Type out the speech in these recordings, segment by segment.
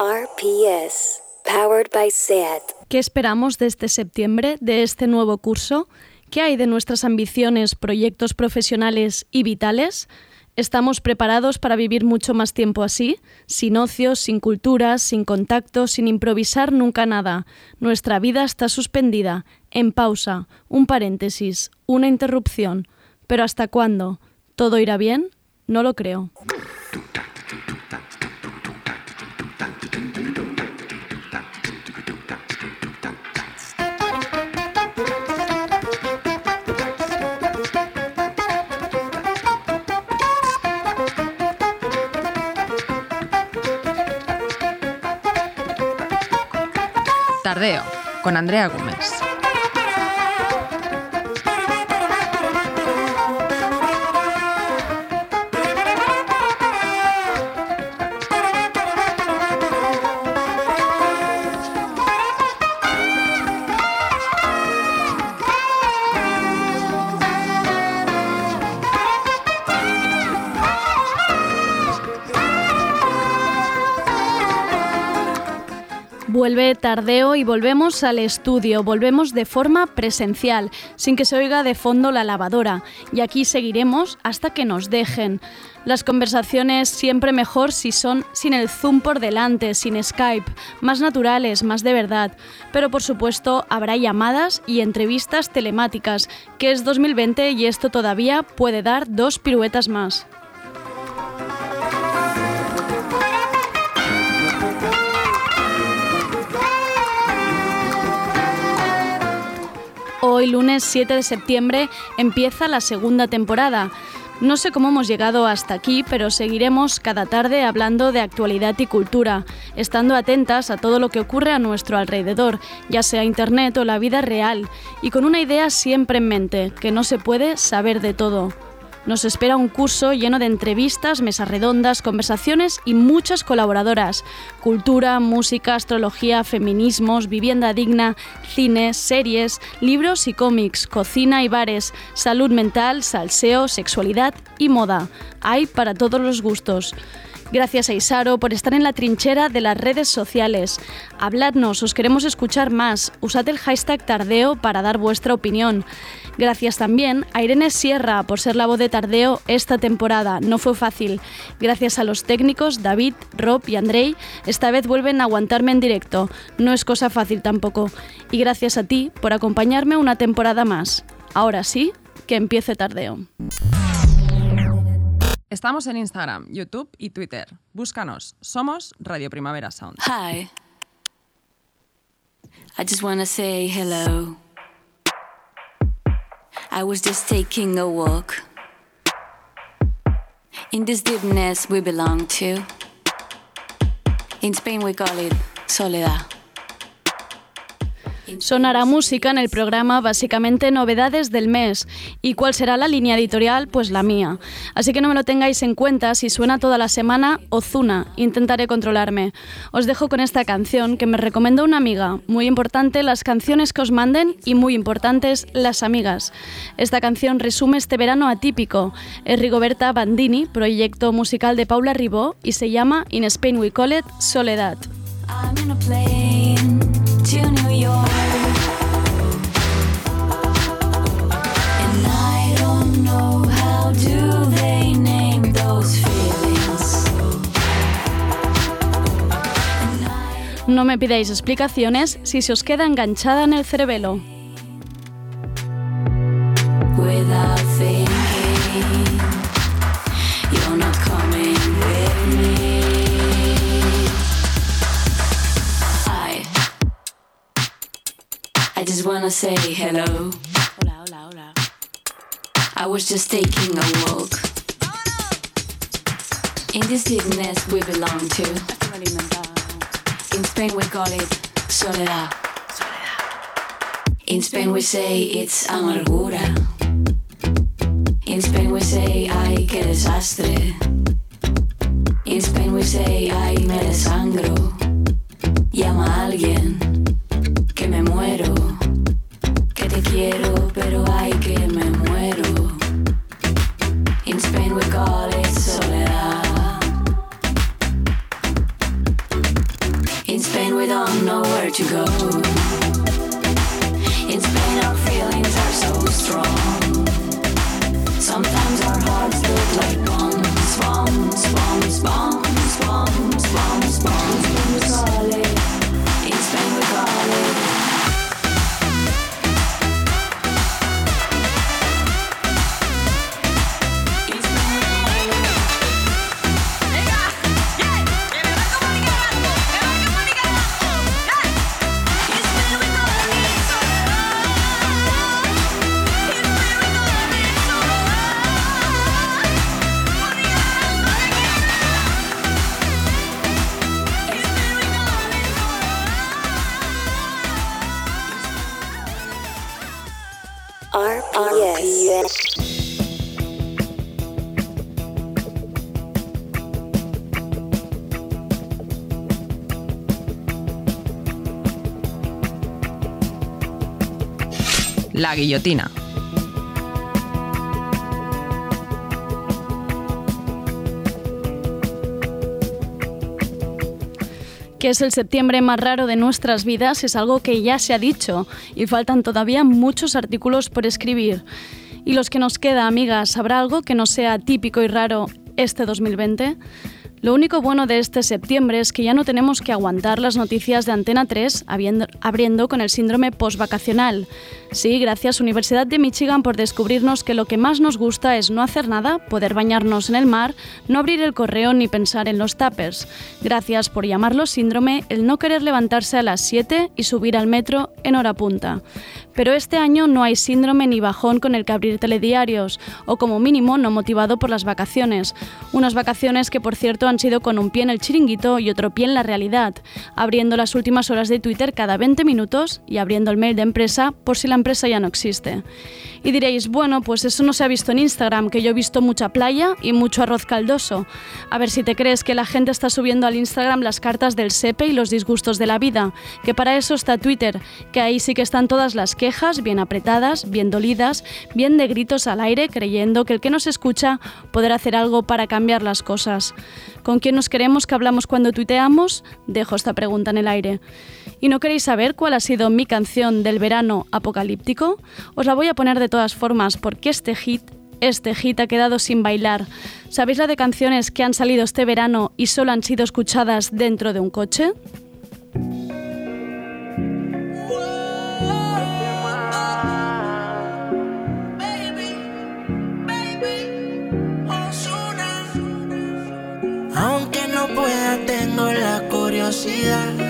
RPS, powered by SAT. ¿Qué esperamos de este septiembre, de este nuevo curso? ¿Qué hay de nuestras ambiciones, proyectos profesionales y vitales? ¿Estamos preparados para vivir mucho más tiempo así? Sin ocios, sin culturas, sin contactos, sin improvisar nunca nada. Nuestra vida está suspendida, en pausa, un paréntesis, una interrupción. ¿Pero hasta cuándo? ¿Todo irá bien? No lo creo. Con Andrea Gómez. Vuelve tardeo y volvemos al estudio, volvemos de forma presencial, sin que se oiga de fondo la lavadora, y aquí seguiremos hasta que nos dejen. Las conversaciones siempre mejor si son sin el zoom por delante, sin Skype, más naturales, más de verdad. Pero por supuesto habrá llamadas y entrevistas telemáticas, que es 2020 y esto todavía puede dar dos piruetas más. Hoy, lunes 7 de septiembre, empieza la segunda temporada. No sé cómo hemos llegado hasta aquí, pero seguiremos cada tarde hablando de actualidad y cultura, estando atentas a todo lo que ocurre a nuestro alrededor, ya sea Internet o la vida real, y con una idea siempre en mente, que no se puede saber de todo. Nos espera un curso lleno de entrevistas, mesas redondas, conversaciones y muchas colaboradoras. Cultura, música, astrología, feminismos, vivienda digna, cine, series, libros y cómics, cocina y bares, salud mental, salseo, sexualidad y moda. Hay para todos los gustos. Gracias a Isaro por estar en la trinchera de las redes sociales. Habladnos, os queremos escuchar más. Usad el hashtag Tardeo para dar vuestra opinión. Gracias también a Irene Sierra por ser la voz de Tardeo esta temporada. No fue fácil. Gracias a los técnicos David, Rob y Andrei, esta vez vuelven a aguantarme en directo. No es cosa fácil tampoco. Y gracias a ti por acompañarme una temporada más. Ahora sí, que empiece Tardeo. Estamos en Instagram, YouTube y Twitter. Búscanos. Somos Radio Primavera Sound. Hi. I just want to say hello. I was just taking a walk. In this deepness we belong to. In Spain we call it soledad. Sonará música en el programa, básicamente novedades del mes. ¿Y cuál será la línea editorial? Pues la mía. Así que no me lo tengáis en cuenta si suena toda la semana Ozuna. Intentaré controlarme. Os dejo con esta canción que me recomendó una amiga. Muy importante las canciones que os manden y muy importantes las amigas. Esta canción resume este verano atípico. Es Rigoberta Bandini, proyecto musical de Paula Ribó y se llama In Spain We Call It Soledad. No me pidáis explicaciones si se os queda enganchada en el cerebelo. Just wanna say hello. Hola, hola, hola. I was just taking a walk. In this deepness we belong to. In Spain we call it soledad. In Spain we say it's amargura. In Spain we say ay qué desastre. In Spain we say ay me desangro. Llama a alguien que me muero. Quiero pero ay que me muero. In Spain we call it soledad. In Spain, we don't know where to go. In Spain, our feelings are so strong. Sometimes our hearts look like bombs, bombs, bombs, bombs, La guillotina. que es el septiembre más raro de nuestras vidas es algo que ya se ha dicho y faltan todavía muchos artículos por escribir. Y los que nos queda, amigas, ¿habrá algo que no sea típico y raro este 2020? Lo único bueno de este septiembre es que ya no tenemos que aguantar las noticias de Antena 3 habiendo- abriendo con el síndrome postvacacional. Sí, gracias Universidad de Michigan por descubrirnos que lo que más nos gusta es no hacer nada, poder bañarnos en el mar, no abrir el correo ni pensar en los tuppers. Gracias por llamarlo síndrome el no querer levantarse a las 7 y subir al metro en hora punta. Pero este año no hay síndrome ni bajón con el que abrir telediarios, o como mínimo no motivado por las vacaciones. Unas vacaciones que por cierto han sido con un pie en el chiringuito y otro pie en la realidad, abriendo las últimas horas de Twitter cada 20 minutos y abriendo el mail de empresa por si la empresa ya no existe. Y diréis, bueno, pues eso no se ha visto en Instagram, que yo he visto mucha playa y mucho arroz caldoso. A ver si te crees que la gente está subiendo al Instagram las cartas del SEPE y los disgustos de la vida, que para eso está Twitter, que ahí sí que están todas las quejas, bien apretadas, bien dolidas, bien de gritos al aire, creyendo que el que nos escucha podrá hacer algo para cambiar las cosas. ¿Con quién nos queremos que hablamos cuando tuiteamos? Dejo esta pregunta en el aire. ¿Y no queréis saber cuál ha sido mi canción del verano apocalíptico? Os la voy a poner de todas formas porque este hit, este hit ha quedado sin bailar. ¿Sabéis la de canciones que han salido este verano y solo han sido escuchadas dentro de un coche? Aunque no pueda, tengo la curiosidad.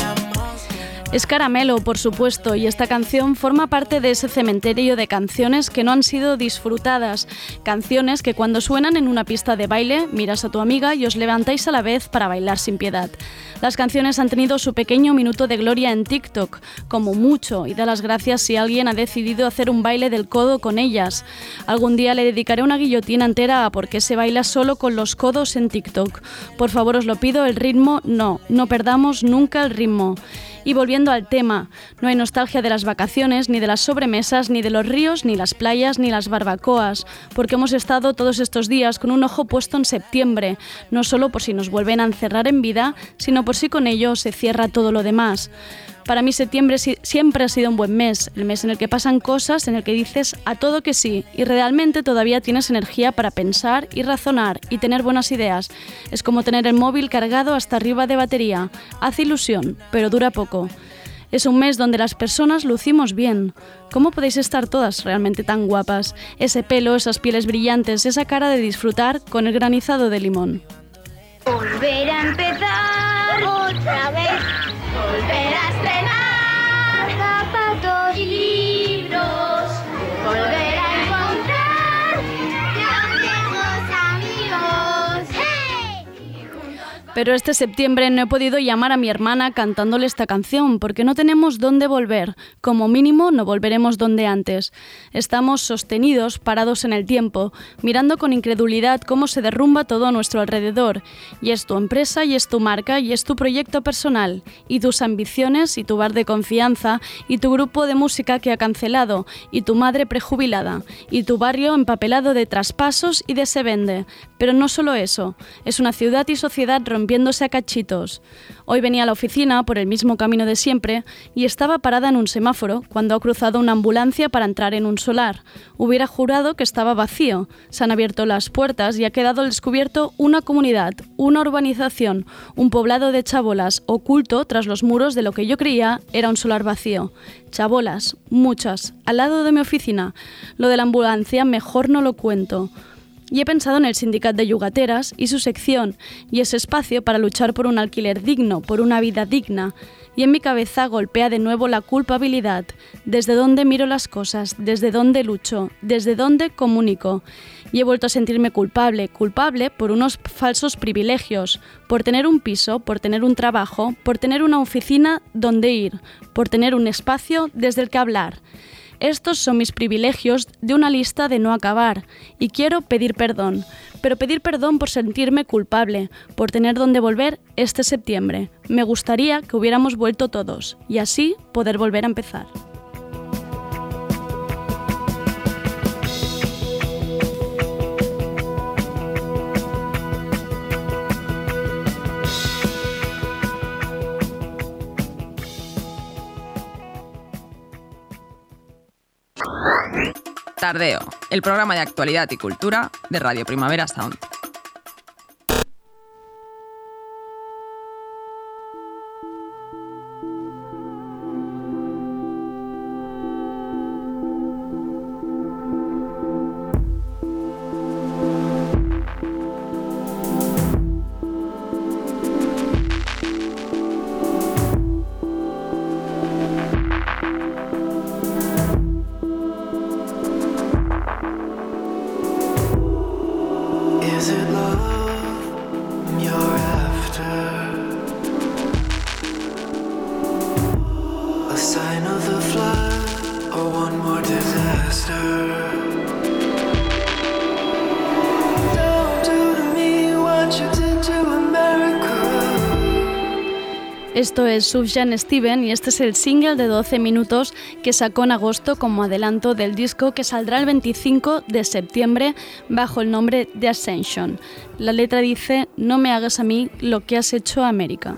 Es Caramelo, por supuesto, y esta canción forma parte de ese cementerio de canciones que no han sido disfrutadas. Canciones que cuando suenan en una pista de baile, miras a tu amiga y os levantáis a la vez para bailar sin piedad. Las canciones han tenido su pequeño minuto de gloria en TikTok, como mucho, y da las gracias si alguien ha decidido hacer un baile del codo con ellas. Algún día le dedicaré una guillotina entera a por qué se baila solo con los codos en TikTok. Por favor, os lo pido, el ritmo no, no perdamos nunca el ritmo. Y volviendo al tema, no hay nostalgia de las vacaciones, ni de las sobremesas, ni de los ríos, ni las playas, ni las barbacoas, porque hemos estado todos estos días con un ojo puesto en septiembre, no solo por si nos vuelven a encerrar en vida, sino por si con ello se cierra todo lo demás. Para mí septiembre si- siempre ha sido un buen mes, el mes en el que pasan cosas, en el que dices a todo que sí y realmente todavía tienes energía para pensar y razonar y tener buenas ideas. Es como tener el móvil cargado hasta arriba de batería. Hace ilusión, pero dura poco. Es un mes donde las personas lucimos bien. ¿Cómo podéis estar todas realmente tan guapas? Ese pelo, esas pieles brillantes, esa cara de disfrutar con el granizado de limón. Volver a empezar otra vez. Volver a estrenar Pero este septiembre no he podido llamar a mi hermana cantándole esta canción porque no tenemos dónde volver. Como mínimo no volveremos donde antes. Estamos sostenidos, parados en el tiempo, mirando con incredulidad cómo se derrumba todo a nuestro alrededor. Y es tu empresa, y es tu marca, y es tu proyecto personal, y tus ambiciones, y tu bar de confianza, y tu grupo de música que ha cancelado, y tu madre prejubilada, y tu barrio empapelado de traspasos y de se vende. Pero no solo eso, es una ciudad y sociedad rompiéndose a cachitos. Hoy venía a la oficina por el mismo camino de siempre y estaba parada en un semáforo cuando ha cruzado una ambulancia para entrar en un solar. Hubiera jurado que estaba vacío. Se han abierto las puertas y ha quedado al descubierto una comunidad, una urbanización, un poblado de chabolas oculto tras los muros de lo que yo creía era un solar vacío. Chabolas, muchas, al lado de mi oficina. Lo de la ambulancia mejor no lo cuento y he pensado en el sindicato de yugateras y su sección y ese espacio para luchar por un alquiler digno, por una vida digna. Y en mi cabeza golpea de nuevo la culpabilidad, desde dónde miro las cosas, desde dónde lucho, desde dónde comunico. Y he vuelto a sentirme culpable, culpable por unos falsos privilegios, por tener un piso, por tener un trabajo, por tener una oficina donde ir, por tener un espacio desde el que hablar. Estos son mis privilegios de una lista de no acabar y quiero pedir perdón, pero pedir perdón por sentirme culpable, por tener donde volver este septiembre. Me gustaría que hubiéramos vuelto todos y así poder volver a empezar. Tardeo, el programa de actualidad y cultura de Radio Primavera Sound. The. Esto es Sufjan Steven y este es el single de 12 minutos que sacó en agosto como adelanto del disco que saldrá el 25 de septiembre bajo el nombre de Ascension. La letra dice, no me hagas a mí lo que has hecho a América.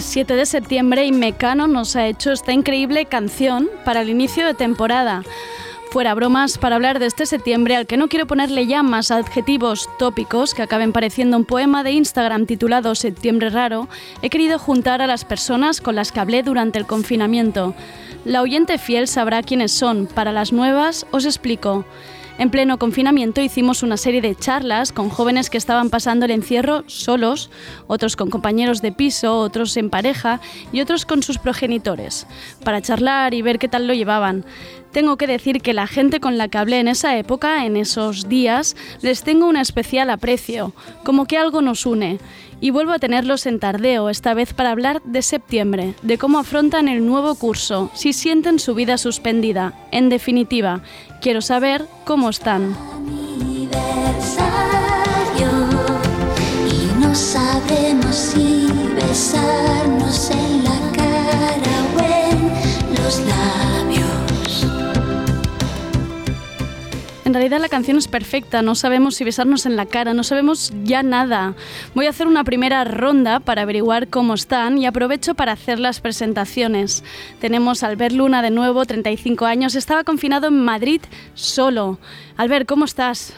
Es 7 de septiembre y Mecano nos ha hecho esta increíble canción para el inicio de temporada. Fuera bromas, para hablar de este septiembre al que no quiero ponerle ya más adjetivos tópicos que acaben pareciendo un poema de Instagram titulado Septiembre Raro, he querido juntar a las personas con las que hablé durante el confinamiento. La oyente fiel sabrá quiénes son, para las nuevas os explico. En pleno confinamiento hicimos una serie de charlas con jóvenes que estaban pasando el encierro solos, otros con compañeros de piso, otros en pareja y otros con sus progenitores, para charlar y ver qué tal lo llevaban. Tengo que decir que la gente con la que hablé en esa época, en esos días, les tengo un especial aprecio, como que algo nos une y vuelvo a tenerlos en tardeo, esta vez para hablar de septiembre, de cómo afrontan el nuevo curso, si sienten su vida suspendida. En definitiva, quiero saber cómo están. y no sabemos si besarnos en la cara o en los labios. En realidad la canción es perfecta, no sabemos si besarnos en la cara, no sabemos ya nada. Voy a hacer una primera ronda para averiguar cómo están y aprovecho para hacer las presentaciones. Tenemos a Albert Luna de nuevo, 35 años, estaba confinado en Madrid solo. Albert, ¿cómo estás?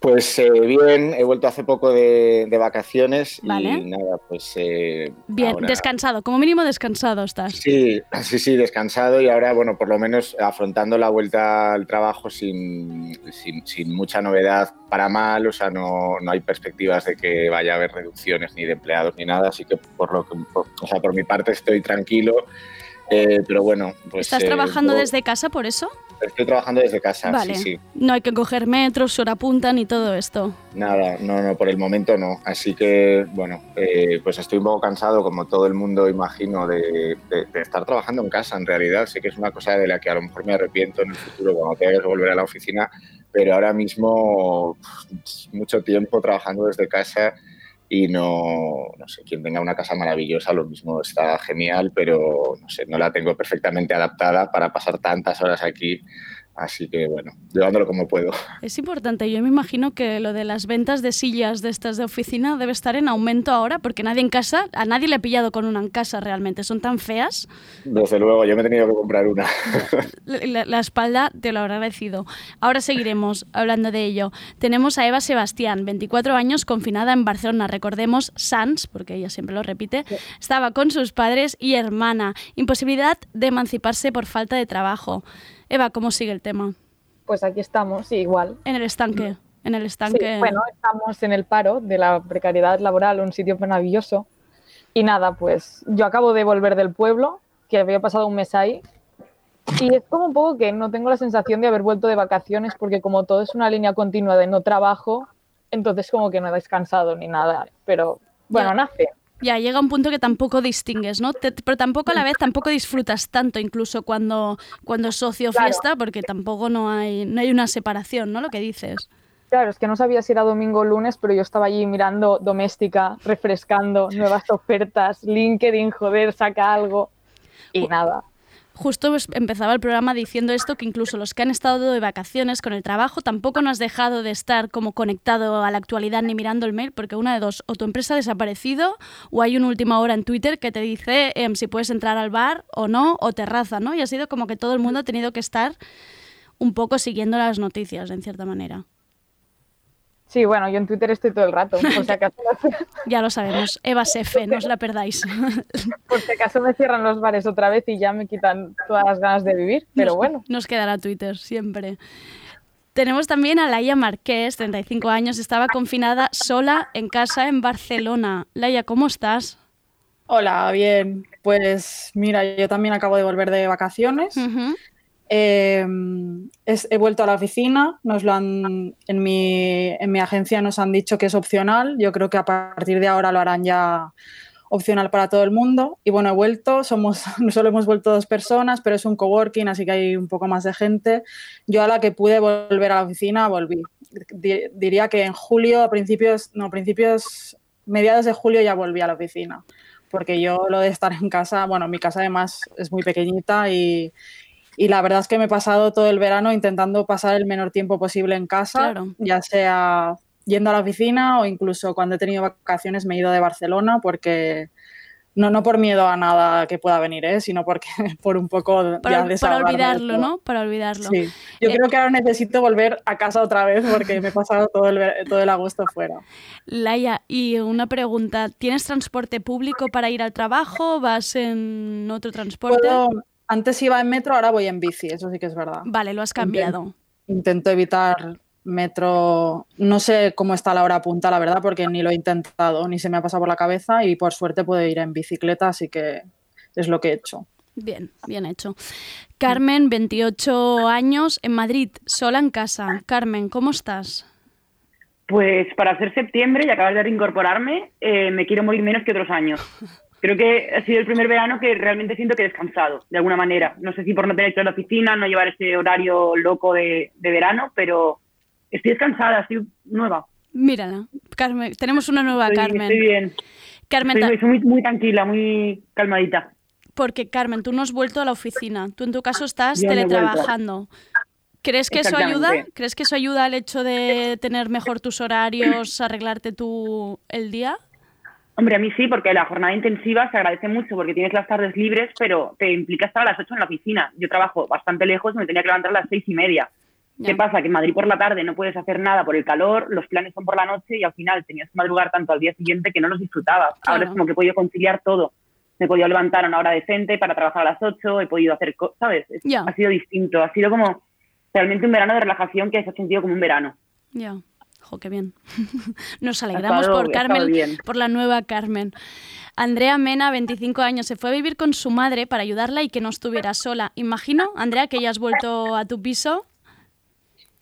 Pues eh, bien, he vuelto hace poco de, de vacaciones Vale. y nada, pues... eh, Bien, ahora- descansado, como mínimo descansado estás. Sí, sí, sí, descansado y ahora, bueno, por lo menos afrontando la vuelta al trabajo sin, sin, sin mucha novedad para mal, o sea, no, no hay perspectivas de que vaya a haber reducciones ni de empleados ni nada, así que por lo que, por- o sea, por mi parte estoy tranquilo, eh, pero bueno, pues... ¿Estás eh, trabajando desde casa por eso? Estoy trabajando desde casa, vale. sí, sí. No hay que coger metros, hora punta ni todo esto. Nada, no, no, por el momento no. Así que, bueno, eh, pues estoy un poco cansado, como todo el mundo, imagino, de, de- de estar trabajando en casa. En realidad, sé que es una cosa de la que a lo mejor me arrepiento en el futuro cuando tenga que volver a la oficina, pero ahora mismo mucho tiempo trabajando desde casa y no, no sé, quien tenga una casa maravillosa, lo mismo está genial, pero no sé, no la tengo perfectamente adaptada para pasar tantas horas aquí. Así que, bueno, llevándolo como puedo. Es importante, yo me imagino que lo de las ventas de sillas de estas de oficina debe estar en aumento ahora, porque nadie en casa, a nadie le ha pillado con una en casa realmente, son tan feas, Desde luego, yo me he tenido que comprar una. la, la espalda te lo habrá agradecido. Ahora seguiremos hablando de ello. Tenemos a Eva Sebastián, 24 años, confinada en Barcelona, recordemos Sans, porque ella siempre lo repite, estaba con sus padres y hermana, imposibilidad de emanciparse por falta de trabajo. Eva, ¿cómo sigue el tema? Pues aquí estamos, sí, igual. En el estanque, en el Sí, estanque... bueno, estamos en el paro de la precariedad laboral, un sitio maravilloso. Y nada, pues yo acabo de volver del pueblo, que había pasado un mes ahí. Y es como un poco que no tengo la sensación de haber vuelto de vacaciones, porque como todo es una línea continua de no trabajo, entonces como que no he descansado ni nada. Pero bueno, Ya. nace. Ya llega un punto que tampoco distingues, ¿no? Te- pero tampoco a la vez tampoco disfrutas tanto, incluso cuando, cuando es socio Claro. fiesta, porque tampoco no hay, no hay una separación, ¿no? Lo que dices. Claro, es que no sabía si era domingo o lunes, pero yo estaba allí mirando doméstica, refrescando nuevas ofertas, LinkedIn, joder, saca algo. Y nada. Justo empezaba el programa diciendo esto, que incluso los que han estado de vacaciones con el trabajo tampoco no has dejado de estar como conectado a la actualidad ni mirando el mail, porque una de dos, o tu empresa ha desaparecido o hay una última hora en Twitter que te dice em, si puedes entrar al bar o no, o terraza, ¿no? Y ha sido como que todo el mundo ha tenido que estar un poco siguiendo las noticias, en cierta manera. Sí, bueno, yo en Twitter estoy todo el rato. Por si acaso, Ya lo sabemos. Eva Sefe, no os la perdáis. por si acaso me cierran los bares otra vez y ya me quitan todas las ganas de vivir. Pero Nos- bueno, Nos quedará Twitter siempre. Tenemos también a Laia Marqués, 35 años, estaba confinada sola en casa en Barcelona. Laia, ¿cómo estás? Hola, bien. Pues mira, yo también acabo de volver de vacaciones. Eh, es- he vuelto a la oficina. Nos lo han, en, mi, en mi agencia nos han dicho que es opcional. Yo creo que a partir de ahora lo harán ya opcional para todo el mundo. Y bueno, he vuelto. Somos, solo hemos vuelto dos personas, pero es un coworking, así que hay un poco más de gente. Yo a la que pude volver a la oficina volví. Di- diría que en julio, a principios, no, principios, mediados de julio ya volví a la oficina porque yo lo de estar en casa, bueno, mi casa además es muy pequeñita y, y la verdad es que me he pasado todo el verano intentando pasar el menor tiempo posible en casa, Claro. ya sea yendo a la oficina o incluso cuando he tenido vacaciones me he ido de Barcelona porque No, no por miedo a nada que pueda venir, ¿eh? sino porque por un poco Para, ya para olvidarlo. ¿no? Para olvidarlo. Sí. Yo Eh, creo que ahora necesito volver a casa otra vez porque me he pasado todo el, todo el agosto fuera. Laia, y una pregunta, ¿tienes transporte público para ir al trabajo? ¿Vas en otro transporte? Puedo- antes iba en metro, ahora voy en bici, eso sí que es verdad. Vale, lo has cambiado. Intento evitar metro, no sé cómo está la hora punta, la verdad, porque ni lo he intentado, ni se me ha pasado por la cabeza y por suerte puedo ir en bicicleta, así que es lo que he hecho. Bien, bien hecho. Carmen, 28 años, en Madrid, sola en casa. Carmen, ¿cómo estás? Pues para ser septiembre y acabar de reincorporarme, eh, me quiero morir menos que otros años. Creo que ha sido el primer verano que realmente siento que he descansado, de alguna manera. No sé si por no tener que ir a la oficina, no llevar ese horario loco de, de verano, pero estoy descansada, estoy nueva. Mírala, Carmen, tenemos una nueva Estoy, Carmen. estoy bien. Carmen, Estoy, muy- tranquila, muy calmadita. porque Carmen, tú no has vuelto a la oficina. Tú en tu caso estás Yo teletrabajando. ¿Crees que eso ayuda? ¿Crees que eso ayuda al hecho de tener mejor tus horarios, arreglarte tú el día? Hombre, a mí sí, porque la jornada intensiva se agradece mucho porque tienes las tardes libres, pero te implica estar a las 8 en la oficina. Yo trabajo bastante lejos, me tenía que levantar a las seis y media. ¿Qué pasa? Que en Madrid por la tarde no puedes hacer nada por el calor, los planes son por la noche y al final tenías que madrugar tanto al día siguiente que no los disfrutabas. Ahora Claro. es como que he podido conciliar todo. Me he podido levantar a una hora decente para trabajar a las 8, he podido hacer cosas, ¿sabes? Es- Ya. Ha sido distinto, ha sido como realmente un verano de relajación que se ha sentido como un verano. Ya. Jo, qué bien. Nos alegramos estado- por Carmen, por la nueva Carmen. Andrea Mena, 25 años, se fue a vivir con su madre para ayudarla y que no estuviera sola. Imagino, Andrea, que ya has vuelto a tu piso.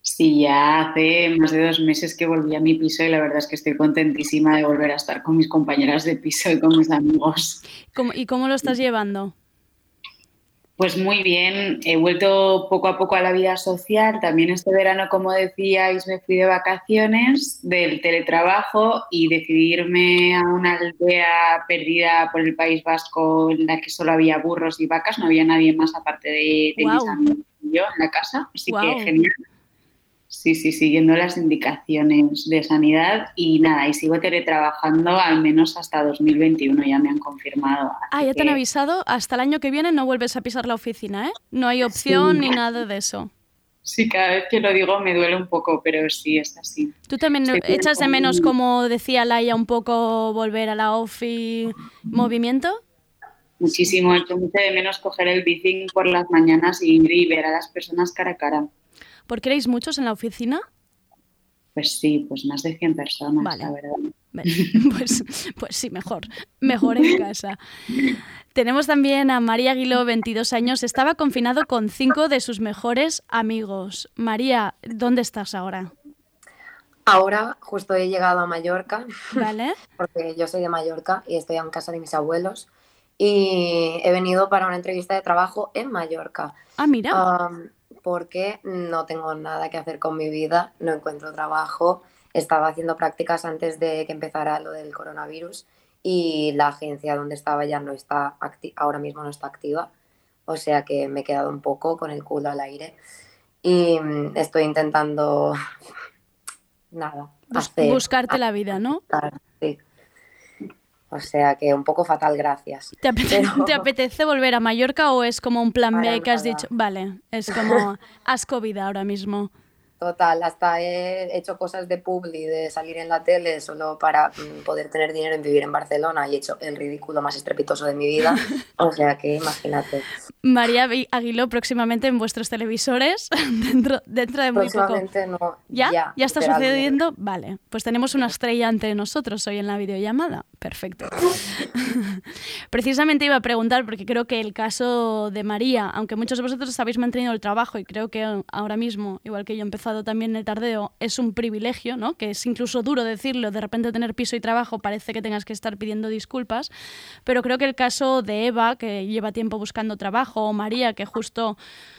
Sí, ya hace más de dos meses que volví a mi piso y la verdad es que estoy contentísima de volver a estar con mis compañeras de piso y con mis amigos. ¿Cómo- ¿Y cómo lo estás llevando? Pues muy bien, he vuelto poco a poco a la vida social. También este verano, como decíais, me fui de vacaciones del teletrabajo y decidí irme a una aldea perdida por el País Vasco en la que solo había burros y vacas, no había nadie más aparte de, de mis amigos y yo en la casa. Así que genial. Sí, sí, siguiendo las indicaciones de sanidad y nada, y sigo teletrabajando al menos hasta 2021, ya me han confirmado. Ah, ya te han que- avisado, hasta el año que viene no vuelves a pisar la oficina, ¿eh? No hay opción Sí. ni nada de eso. Sí, cada vez que lo digo me duele un poco, pero sí es así. ¿Tú también echas de menos, como decía Laia, un poco volver a la ofi movimiento? Muchísimo, echo mucho de menos coger el bici por las mañanas y ir y ver a las personas cara a cara. ¿Porque erais muchos en la oficina? Pues sí, pues más de 100 personas, Vale. la verdad. Pues, pues sí, mejor. Mejor en casa. Tenemos también a María Aguiló, 22 años. Estaba confinado con cinco de sus mejores amigos. María, ¿dónde estás ahora? Ahora justo he llegado a Mallorca, ¿Vale? porque yo soy de Mallorca y estoy en casa de mis abuelos. Y he venido para una entrevista de trabajo en Mallorca. Ah, mira. Am, porque no tengo nada que hacer con mi vida, no encuentro trabajo. Estaba haciendo prácticas antes de que empezara lo del coronavirus y la agencia donde estaba ya no está ahora mismo no está activa. O sea que me he quedado un poco con el culo al aire y mm, estoy intentando nada, hacer, buscarte la vida, ¿no? O sea que un poco fatal, gracias. ¿Te apetece, Pero- ¿Te apetece volver a Mallorca o es como un plan B que has nada. dicho? Vale, es como asco vida ahora mismo. Total, hasta he hecho cosas de publi, de salir en la tele solo para mm, poder tener dinero en vivir en Barcelona y he hecho el ridículo más estrepitoso de mi vida. O sea que imagínate. María Aguiló próximamente en vuestros televisores, dentro, dentro de muy poco. No. ¿Ya? Ya, ¿Ya está sucediendo? Vale, pues tenemos una estrella entre nosotros hoy en la videollamada. Perfecto. Precisamente iba a preguntar, porque creo que el caso de María, aunque muchos de vosotros habéis mantenido el trabajo y creo que ahora mismo, igual que yo he también el tardeo, es un privilegio, ¿no? Que es incluso duro decirlo, de repente tener piso y trabajo parece que tengas que estar pidiendo disculpas, pero creo que el caso de Eva, que lleva tiempo buscando trabajo, o María, que justo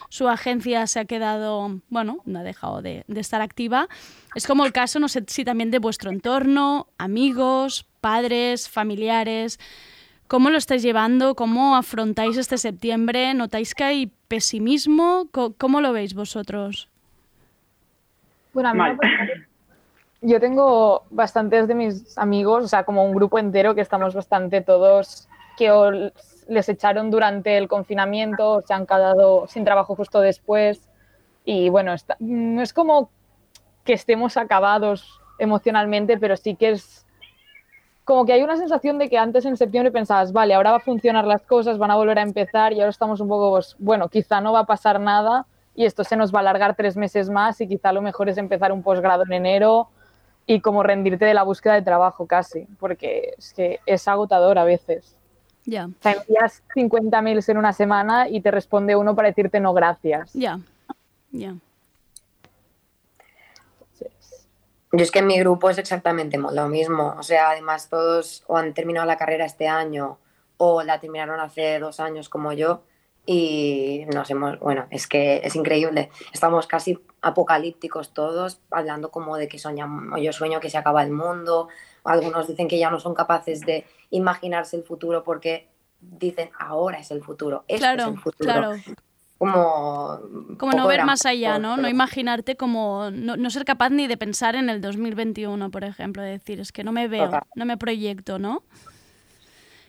su agencia se ha quedado, bueno, no ha dejado de, de estar activa. Es como el caso, no sé si también de vuestro entorno, amigos, padres, familiares. ¿Cómo lo estáis llevando? ¿Cómo afrontáis este septiembre? ¿Notáis que hay pesimismo? ¿Cómo lo veis vosotros? Bueno, a mí Mal. yo tengo bastantes de mis amigos, o sea, como un grupo entero que estamos bastante todos que o les echaron durante el confinamiento o se han quedado sin trabajo justo después. Y bueno, está- no es como que estemos acabados emocionalmente, pero sí que es como que hay una sensación de que antes en septiembre pensabas, vale, ahora va a funcionar las cosas, van a volver a empezar y ahora estamos un poco, pues, bueno, quizá no va a pasar nada y esto se nos va a alargar tres meses más y quizá lo mejor es empezar un posgrado en enero y como rendirte de la búsqueda de trabajo casi, porque es que es agotador a veces. Ya, O sea, envías 50 mails en una semana y te responde uno para decirte no gracias. ya, ya. Yo es que en mi grupo es exactamente lo mismo. O sea, además todos o han terminado la carrera este año o la terminaron hace dos años como yo y nos hemos, bueno, es que es increíble. Estamos casi apocalípticos todos, hablando como de que soñamos, yo sueño que se acaba el mundo. Algunos dicen que ya no son capaces de imaginarse el futuro porque dicen ahora es el futuro. Esto es Claro, el futuro. claro. Como, Como no ver más allá, ¿no? No imaginarte como, no, no ser capaz ni de pensar en el 2021, por ejemplo, de decir, es que no me veo, Total. no me proyecto, ¿no?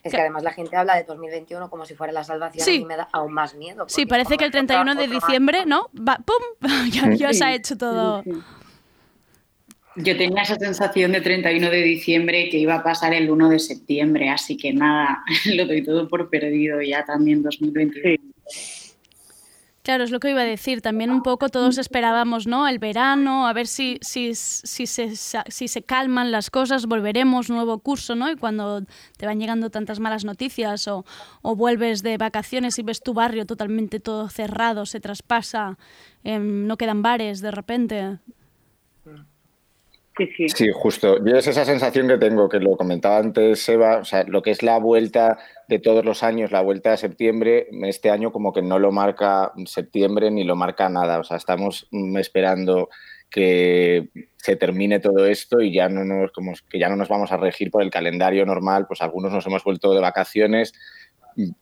Es que además la gente habla de 2021 como si fuera la salvación Sí. y me da aún más miedo. Sí, parece que el como 31 de diciembre, ¿no? Va, ¡Pum! ya, ya se ha hecho todo. Yo tenía esa sensación de 31 de diciembre que iba a pasar el 1 de septiembre, así que nada, lo doy todo por perdido ya también 2021. Claro, es lo que iba a decir. También un poco todos esperábamos, ¿no? El verano, a ver si, si, si, se, si se calman las cosas, volveremos, nuevo curso, ¿no? Y cuando te van llegando tantas malas noticias o, o vuelves de vacaciones y ves tu barrio totalmente todo cerrado, se traspasa, em, no quedan bares de repente. Sí, sí. Sí, justo. Yo es esa sensación que tengo, que lo comentaba antes Seba, o sea, lo que es la vuelta de todos los años, la vuelta de septiembre, este año como que no lo marca septiembre ni lo marca nada. O sea, estamos mm, esperando que se termine todo esto y ya no nos, como que ya no nos vamos a regir por el calendario normal, pues algunos nos hemos vuelto de vacaciones,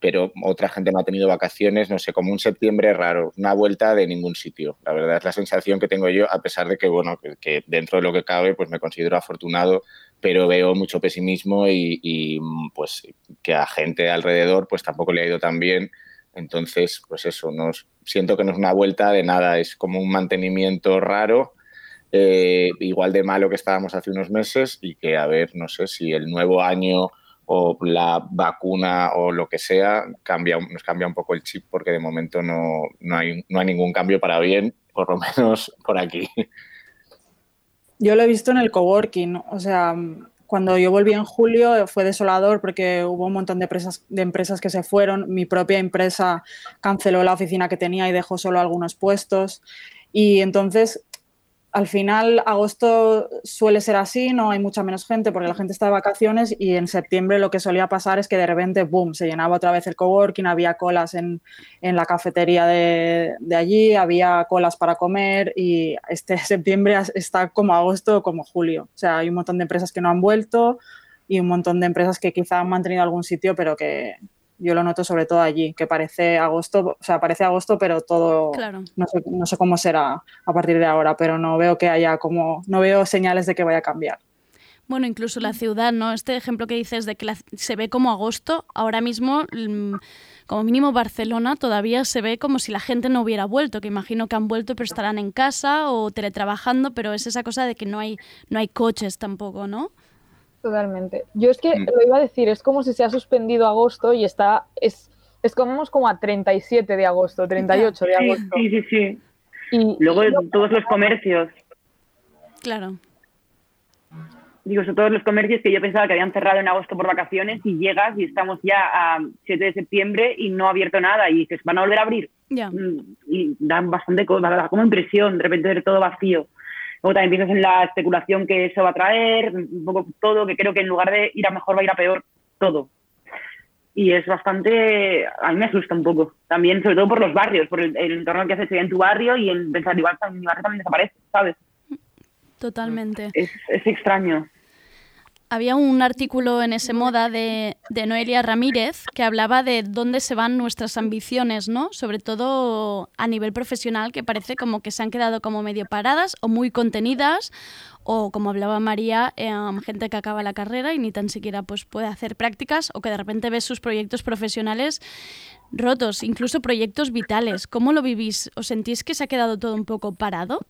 pero otra gente no ha tenido vacaciones, no sé, como un septiembre raro, una vuelta de ningún sitio. La verdad es la sensación que tengo yo, a pesar de que, bueno, que, que dentro de lo que cabe, pues me considero afortunado, pero veo mucho pesimismo y, y, pues que a gente alrededor pues tampoco le ha ido tan bien. Entonces, pues eso, nos, siento que no es una vuelta de nada, es como un mantenimiento raro, eh, igual de malo que estábamos hace unos meses y que, a ver, no sé si el nuevo año o la vacuna o lo que sea, cambia, nos cambia un poco el chip porque de momento no, no, hay, no hay ningún cambio para bien, por lo menos por aquí. Yo lo he visto en el coworking, o sea, cuando yo volví en julio fue desolador porque hubo un montón de empresas, de empresas que se fueron, mi propia empresa canceló la oficina que tenía y dejó solo algunos puestos y entonces al final, agosto suele ser así, no hay mucha menos gente porque la gente está de vacaciones y en septiembre lo que solía pasar es que de repente, boom, se llenaba otra vez el coworking, había colas en, en la cafetería de, de, allí, había colas para comer y este septiembre está como agosto o como julio. O sea, hay un montón de empresas que no han vuelto y un montón de empresas que quizá han mantenido algún sitio, pero que, yo lo noto sobre todo allí, que parece agosto, o sea, parece agosto, pero todo, claro. no, sé, no sé cómo será a partir de ahora, pero no veo que haya como, no veo señales de que vaya a cambiar. Bueno, incluso la ciudad, ¿no? Este ejemplo que dices de que la, se ve como agosto, ahora mismo, como mínimo Barcelona, todavía se ve como si la gente no hubiera vuelto, que imagino que han vuelto pero estarán en casa o teletrabajando, pero es esa cosa de que no hay, no hay coches tampoco, ¿no? Totalmente. Yo es que lo iba a decir, es como si se ha suspendido agosto y está, es, es como, como a 37 de agosto, 38 de agosto. Sí, sí, sí. Y luego todos los comercios. Claro. Digo, son todos los comercios que yo pensaba que habían cerrado en agosto por vacaciones y llegas y estamos ya a 7 de septiembre y no ha abierto nada y dices, van a volver a abrir. Ya. Y dan bastante, da como impresión de repente ver todo vacío. Luego también piensas en la especulación que eso va a traer, un poco todo, que creo que en lugar de ir a mejor va a ir a peor todo. Y es bastante, a mí me asusta un poco. También, sobre todo por los barrios, por el, el entorno que haces en tu barrio y en pensar, igual mi barrio también desaparece, ¿sabes? Totalmente. Es, es extraño. Había un artículo en ese moda de, Noelia Ramírez que hablaba de dónde se van nuestras ambiciones, ¿no? Sobre todo a nivel profesional, que parece como que se han quedado como medio paradas o muy contenidas, o como hablaba María, eh, gente que acaba la carrera y ni tan siquiera pues, puede hacer prácticas, o que de repente ves sus proyectos profesionales rotos, incluso proyectos vitales. ¿Cómo lo vivís? ¿Os sentís que se ha quedado todo un poco parado?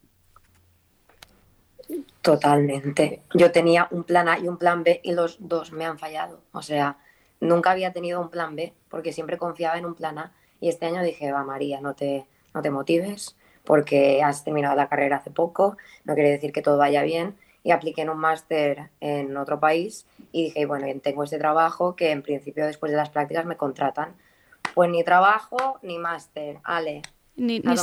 Totalmente. Yo tenía un plan A y un plan B y los dos me han fallado. O sea, nunca había tenido un plan B porque siempre confiaba en un plan A. Y este año dije, va María, no te, no te motives porque has terminado la carrera hace poco, no quiere decir que todo vaya bien. Y apliqué en un máster en otro país y dije, bueno, tengo este trabajo que en principio después de las prácticas me contratan. Pues ni trabajo ni máster, ale. Ni, ni,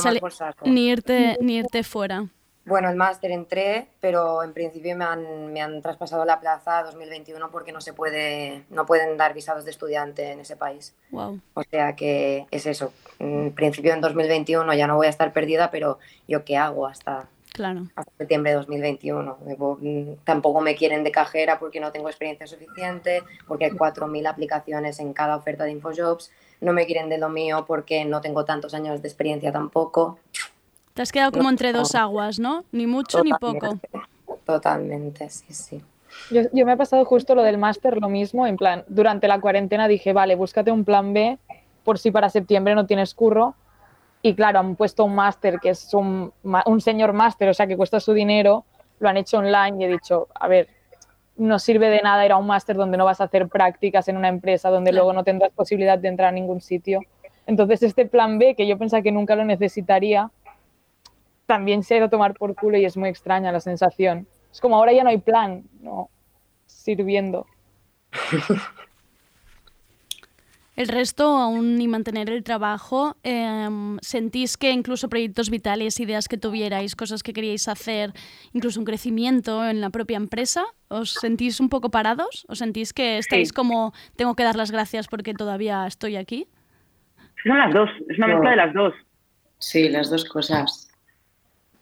ni, irte, ni irte fuera. Bueno, el máster entré, pero en principio me han, me han traspasado la plaza a 2021 porque no se puede, no pueden dar visados de estudiante en ese país. Wow. O sea que es eso. En principio en 2021 ya no voy a estar perdida, pero yo qué hago hasta, claro. hasta septiembre de 2021. Tampoco me quieren de cajera porque no tengo experiencia suficiente, porque hay 4.000 aplicaciones en cada oferta de InfoJobs. No me quieren de lo mío porque no tengo tantos años de experiencia tampoco. Te has quedado como entre dos aguas, ¿no? Ni mucho ni poco. Totalmente, sí, sí. Yo, yo, me ha pasado justo lo del máster, lo mismo, en plan, durante la cuarentena dije, vale, búscate un plan B por si para septiembre no tienes curro. Y claro, han puesto un máster que es un, un señor máster, o sea, que cuesta su dinero, lo han hecho online y he dicho, a ver, no sirve de nada ir a un máster donde no vas a hacer prácticas en una empresa, donde luego no tendrás posibilidad de entrar a ningún sitio. Entonces, este plan B, que yo pensaba que nunca lo necesitaría, también se ha ido a tomar por culo y es muy extraña la sensación. Es como ahora ya no hay plan, no sirviendo. El resto, aún ni mantener el trabajo, eh, ¿sentís que incluso proyectos vitales, ideas que tuvierais, cosas que queríais hacer, incluso un crecimiento en la propia empresa, os sentís un poco parados? ¿O sentís que estáis sí. como, tengo que dar las gracias porque todavía estoy aquí? Son las dos, es una mezcla de las dos. Sí, las dos cosas.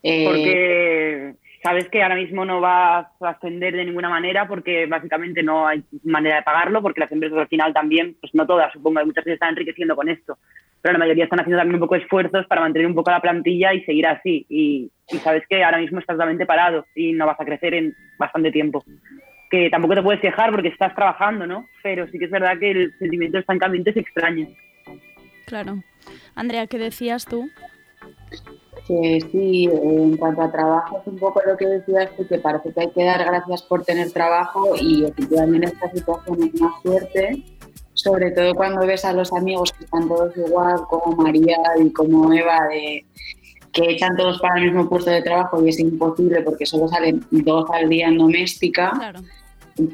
Eh... Porque sabes que ahora mismo no vas a ascender de ninguna manera porque básicamente no hay manera de pagarlo porque las empresas al final también, pues no todas, supongo que muchas veces están enriqueciendo con esto, pero la mayoría están haciendo también un poco de esfuerzos para mantener un poco la plantilla y seguir así. Y, y sabes que ahora mismo estás totalmente parado y no vas a crecer en bastante tiempo. Que tampoco te puedes quejar porque estás trabajando, ¿no? Pero sí que es verdad que el sentimiento de estancamiento es extraño. Claro. Andrea, ¿qué decías tú? Que sí, en cuanto a trabajo, es un poco lo que decías que parece que hay que dar gracias por tener trabajo y efectivamente esta situación es más fuerte, sobre todo cuando ves a los amigos que están todos igual, como María y como Eva, de, que echan todos para el mismo puesto de trabajo y es imposible porque solo salen dos al día en doméstica. Claro.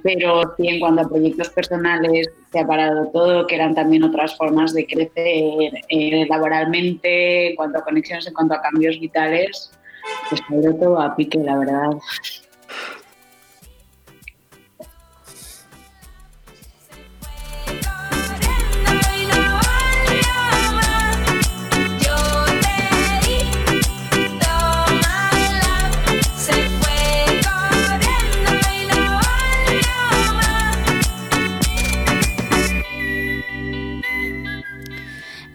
Pero sí, en cuanto a proyectos personales, se ha parado todo, que eran también otras formas de crecer eh, laboralmente, en cuanto a conexiones, en cuanto a cambios vitales, pues ha ido todo a pique, la verdad.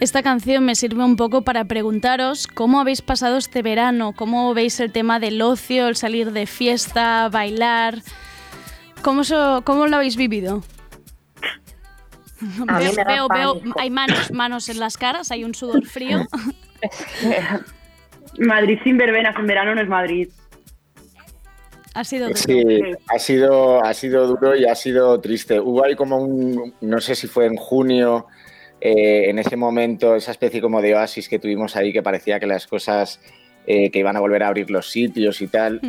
Esta canción me sirve un poco para preguntaros cómo habéis pasado este verano, cómo veis el tema del ocio, el salir de fiesta, bailar. ¿Cómo, so, cómo lo habéis vivido? Veo, veo, veo, hay manos, manos en las caras, hay un sudor frío. Madrid sin verbenas en verano no es Madrid. Ha sido duro. Sí, ha sido, ha sido duro y ha sido triste. Hubo ahí como un, no sé si fue en junio, eh, en ese momento, esa especie como de oasis que tuvimos ahí, que parecía que las cosas, eh, que iban a volver a abrir los sitios y tal,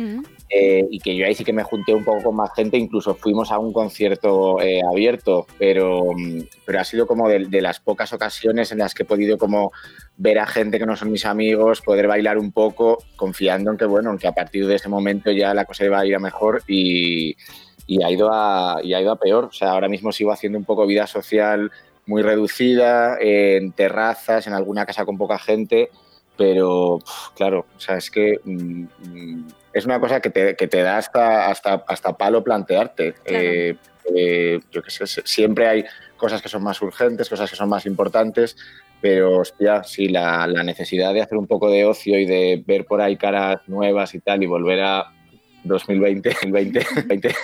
eh, y que yo ahí sí que me junté un poco con más gente, incluso fuimos a un concierto eh, abierto, pero, mm, pero ha sido como de, de las pocas ocasiones en las que he podido como ver a gente que no son mis amigos, poder bailar un poco, confiando en que, bueno, en que a partir de ese momento ya la cosa iba a ir a mejor y, y ha ido a, y ha ido a peor. O sea, ahora mismo sigo haciendo un poco vida social muy reducida, en terrazas, en alguna casa con poca gente, pero claro, o sea, es que mm, mm, es una cosa que te, que te da hasta, hasta, hasta palo plantearte. Eh, eh, yo qué sé, siempre hay cosas que son más urgentes, cosas que son más importantes, pero hostia, sí, la, la necesidad de hacer un poco de ocio y de ver por ahí caras nuevas y tal y volver a 2020, el 20, 20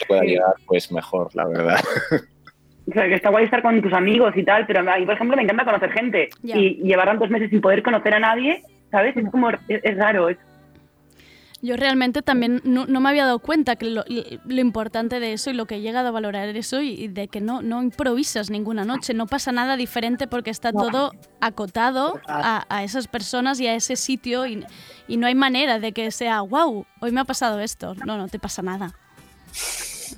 que pueda llegar, pues mejor, la verdad. O sea, que está guay estar con tus amigos y tal, pero a mí, por ejemplo, me encanta conocer gente. Ya. Y llevar tantos meses sin poder conocer a nadie, ¿sabes? Es como, es, es raro. es- Yo realmente también no, no me había dado cuenta que lo, lo importante de eso y lo que he llegado a valorar eso y, y de que no, no improvisas ninguna noche, no pasa nada diferente porque está todo acotado a, a esas personas y a ese sitio y, y no hay manera de que sea, wow, hoy me ha pasado esto. No, no te pasa nada.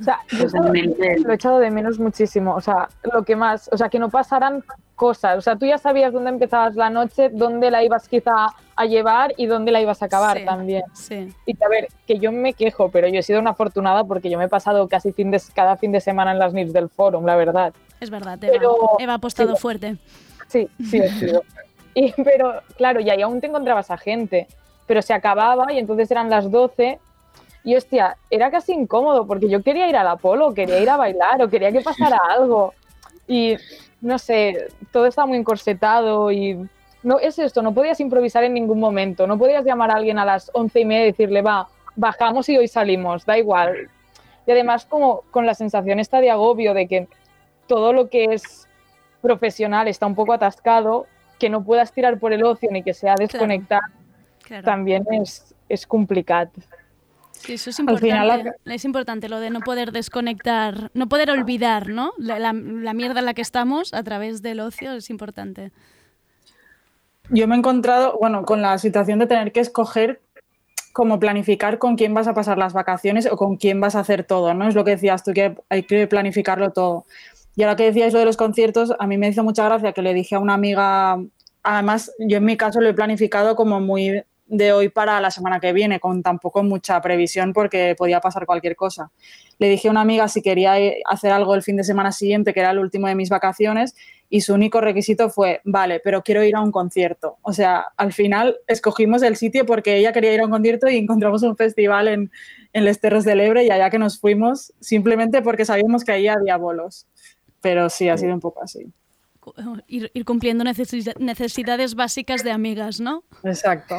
O sea, yo eso lo he echado de menos muchísimo. O sea, lo que más, o sea, que no pasaran cosas. O sea, tú ya sabías dónde empezabas la noche, dónde la ibas quizá a llevar y dónde la ibas a acabar Sí, también. Sí. Y que, a ver, que yo me quejo, pero yo he sido una afortunada porque yo me he pasado casi fin de, cada fin de semana en las NIPs del forum, la verdad. Es verdad, Eva, Pero- Eva ha apostado sí. fuerte. Sí, sí, he sido. Y, pero, claro, y ahí aún te encontrabas a gente. Pero se acababa y entonces eran las 12. Y hostia, era casi incómodo porque yo quería ir al Apolo, quería ir a bailar o quería que pasara algo. Y no sé, todo estaba muy encorsetado y no es esto, no podías improvisar en ningún momento, no podías llamar a alguien a las once y media y decirle, va, bajamos y hoy salimos, da igual. Y además como con la sensación esta de agobio de que todo lo que es profesional está un poco atascado, que no puedas tirar por el ocio ni que sea desconectar, Claro. también es, es complicado. Sí, eso es Al importante. final Es importante lo de no poder desconectar, no poder olvidar, ¿no? La, la- la mierda en la que estamos a través del ocio es importante. Yo me he encontrado, bueno, con la situación de tener que escoger cómo planificar con quién vas a pasar las vacaciones o con quién vas a hacer todo, ¿no? Es lo que decías tú, que hay que planificarlo todo. Y ahora que decíais lo de los conciertos, a mí me hizo mucha gracia que le dije a una amiga, además yo en mi caso lo he planificado como muy de hoy para la semana que viene, con tampoco mucha previsión porque podía pasar cualquier cosa. Le dije a una amiga si quería eh, hacer algo el fin de semana siguiente, que era el último de mis vacaciones, y su único requisito fue, vale, pero quiero ir a un concierto. O sea, al final escogimos el sitio porque ella quería ir a un concierto y encontramos un festival en, en Les Terres del Ebre y allá que nos fuimos, simplemente porque sabíamos que ahí había bolos. Pero sí, ha sido un poco así. Cu- Ir, ir cumpliendo necesi- necesidades básicas de amigas, ¿no? Exacto.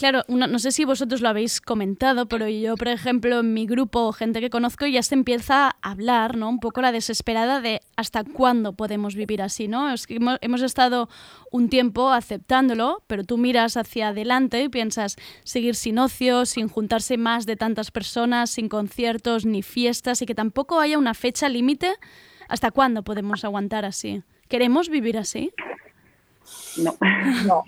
Claro, no sé si vosotros lo habéis comentado, pero yo, por ejemplo, en mi grupo, gente que conozco, ya se empieza a hablar, ¿no? Un poco la desesperada de hasta cuándo podemos vivir así, ¿no? Es que hemos, hemos estado un tiempo aceptándolo, pero tú miras hacia adelante y piensas seguir sin ocio, sin juntarse más de tantas personas, sin conciertos ni fiestas y que tampoco haya una fecha límite. ¿Hasta cuándo podemos aguantar así? ¿Queremos vivir así? No. No.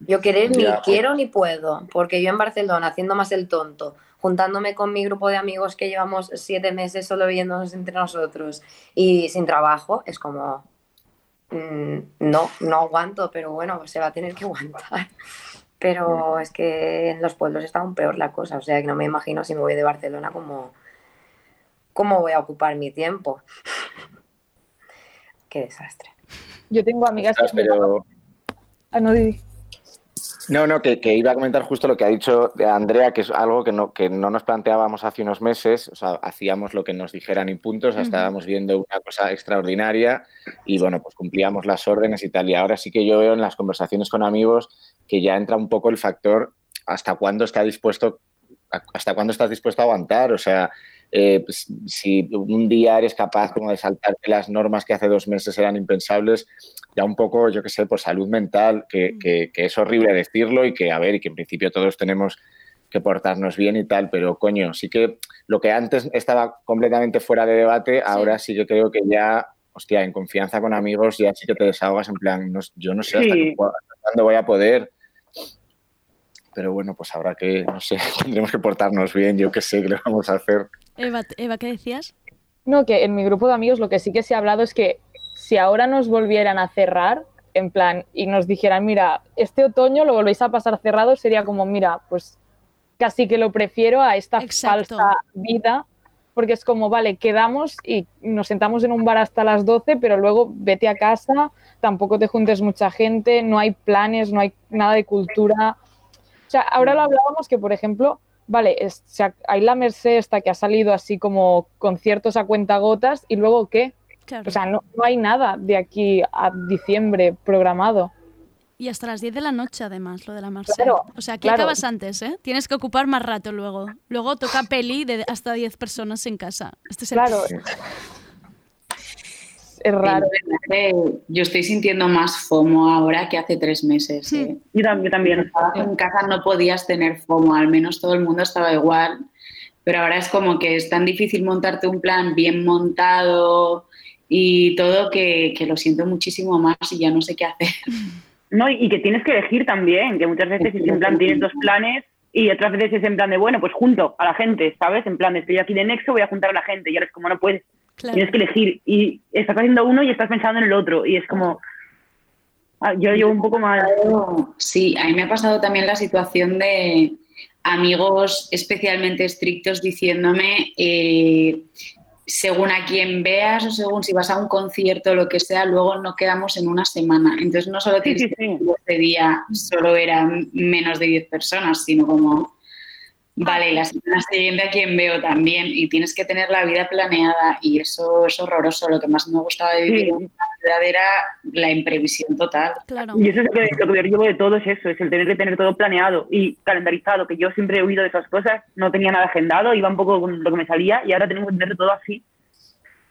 Yo querer ni Ya, pues. quiero ni puedo, porque yo en Barcelona, haciendo más el tonto, juntándome con mi grupo de amigos que llevamos siete meses solo viéndonos entre nosotros y sin trabajo, es como, mm, no, no aguanto, pero bueno, se va a tener que aguantar. Pero es que en los pueblos está aún peor la cosa, o sea que no me imagino si me voy de Barcelona como, cómo voy a ocupar mi tiempo. Qué desastre. Yo tengo amigas que... Pero Ah, no, di- No, no, que, que iba a comentar justo lo que ha dicho Andrea, que es algo que no, que no nos planteábamos hace unos meses, o sea, hacíamos lo que nos dijeran y punto, o sea, estábamos viendo una cosa extraordinaria y bueno, pues cumplíamos las órdenes y tal. Y ahora sí que yo veo en las conversaciones con amigos que ya entra un poco el factor hasta cuándo está dispuesto, hasta cuándo estás dispuesto a aguantar, o sea, eh, pues, si un día eres capaz como de saltarte las normas que hace dos meses eran impensables, ya un poco, yo qué sé, por salud mental, que, que- que es horrible decirlo y que, a ver, y que en principio todos tenemos que portarnos bien y tal, pero coño, sí que lo que antes estaba completamente fuera de debate, ahora sí que creo que ya, hostia, en confianza con amigos ya sí que te desahogas en plan, no- yo no sé Sí. hasta cuándo voy a poder. Pero bueno, pues habrá que, no sé, tendremos que portarnos bien, yo qué sé, qué le vamos a hacer. Eva, Eva, ¿qué decías? No, que en mi grupo de amigos lo que sí que se ha hablado es que si ahora nos volvieran a cerrar, en plan, y nos dijeran, mira, este otoño lo volvéis a pasar cerrado, sería como, mira, pues casi que lo prefiero a esta Exacto. falsa vida, porque es como, vale, quedamos y nos sentamos en un bar hasta las 12, pero luego vete a casa, tampoco te juntes mucha gente, no hay planes, no hay nada de cultura. O sea, ahora lo hablábamos que, por ejemplo, vale, es- hay la Merced esta que ha salido así como conciertos a cuentagotas y luego qué? Claro. O sea, no, no hay nada de aquí a diciembre programado. Y hasta las 10 de la noche, además, lo de la. Claro, o sea, aquí claro. acabas antes, ¿eh? Tienes que ocupar más rato luego. Luego toca peli de hasta 10 personas en casa. Este es el- Claro. Es raro. Yo estoy sintiendo más FOMO ahora que hace tres meses. eh. Yo tam- yo también. En casa no podías tener FOMO, al menos todo el mundo estaba igual. Pero ahora es como que es tan difícil montarte un plan bien montado y todo que, que lo siento muchísimo más y ya no sé qué hacer. No, y y que tienes que elegir también, que muchas veces es en plan tienes dos planes y otras veces es en plan de, bueno, pues junto a la gente, ¿sabes? En plan de, estoy aquí de nexo, voy a juntar a la gente y ahora es como no puedes. Claro. Tienes que elegir y estás haciendo uno y estás pensando en el otro y es como... ah, Yo llevo un poco mal. Sí, a mí me ha pasado también la situación de amigos especialmente estrictos diciéndome, eh, según a quien veas o según si vas a un concierto o lo que sea, luego no quedamos en una semana. Entonces no solo tienes que decir que este día solo eran menos de 10 personas, sino como, vale, la semana siguiente a quien veo también y tienes que tener la vida planeada y eso es horroroso. Lo que más me gustaba de vivir en esta ciudad era la imprevisión total. Claro. Y eso es lo que, lo que yo llevo de todo, es eso, es el tener que tener todo planeado y calendarizado, que yo siempre he oído de esas cosas, no tenía nada agendado, iba un poco con lo que me salía y ahora tenemos que tener todo así.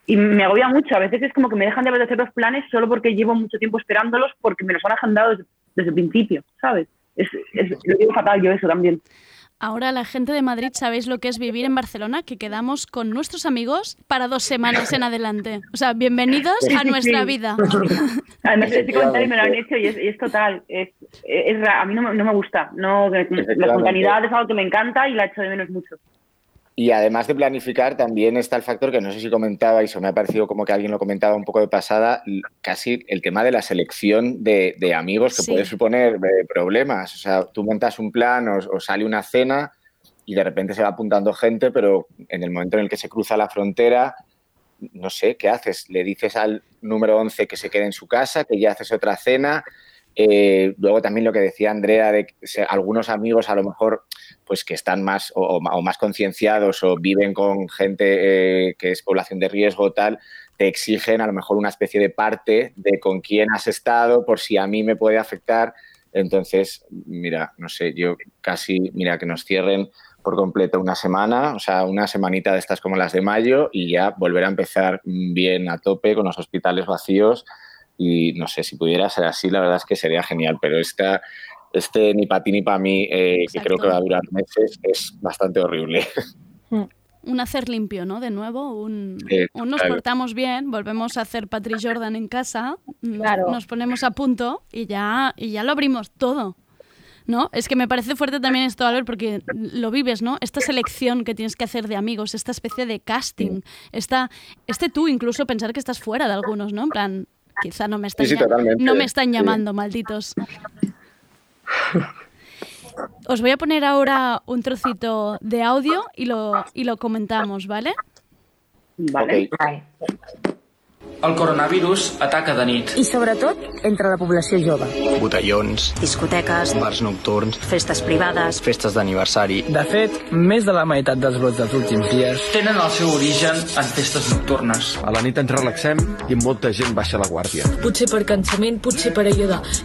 Y me agobia mucho, a veces es como que me dejan de hacer los planes solo porque llevo mucho tiempo esperándolos porque me los han agendado desde, desde el principio, ¿sabes? Es, es, lo llevo fatal yo eso también. Ahora la gente de Madrid sabéis lo que es vivir en Barcelona, que quedamos con nuestros amigos para dos semanas en adelante. O sea, bienvenidos Sí, a sí, nuestra sí. vida. Además, este comentario me lo han hecho y es, y es total. Es, a mí no, me- no me gusta. No, la espontaneidad es algo que me encanta y la echo de menos mucho. Y además de planificar, también está el factor que no sé si comentabais o me ha parecido como que alguien lo comentaba un poco de pasada, casi el tema de la selección de, de amigos que Sí. puede suponer eh, problemas. O sea, tú montas un plan o, o sale una cena y de repente se va apuntando gente, pero en el momento en el que se cruza la frontera, no sé, ¿qué haces? Le dices al número 11 que se quede en su casa, que ya haces otra cena. Eh, luego también lo que decía Andrea, de algunos amigos a lo mejor pues que están más o, más concienciados o viven con gente eh, que es población de riesgo tal, te exigen a lo mejor una especie de parte de con quién has estado por si a mí me puede afectar. Entonces, mira, no sé, yo casi, mira, que nos cierren por completo una semana, o sea, una semanita de estas como las de mayo y ya volver a empezar bien a tope con los hospitales vacíos y no sé, si pudiera ser así, la verdad es que sería genial, pero esta, este ni para ti ni para mí, eh, que creo que va a durar meses, es bastante horrible. Un hacer limpio, ¿no? De nuevo, un, Eh, un nos claro. portamos bien, volvemos a hacer Patrick Jordan en casa, nos, Claro. nos ponemos a punto y ya, y ya lo abrimos todo. ¿No? Es que me parece fuerte también esto, Albert, porque lo vives, ¿no? Esta selección que tienes que hacer de amigos, esta especie de casting, esta, este tú incluso pensar que estás fuera de algunos, ¿no? En plan, quizá no me están, Sí, sí, no me están sí. llamando, malditos. Os voy a poner ahora un trocito de audio y lo, y lo comentamos, ¿vale? Vale. El coronavirus ataca de nit. I sobretot entre la població jove. Botellons, Discoteques, bars nocturns, festes privades... festes d'aniversari. De fet, més de la meitat dels brots dels últims dies tenen el seu origen en festes nocturnes. A la nit ens relaxem i molta gent baixa la guàrdia. Potser per cansament, potser per de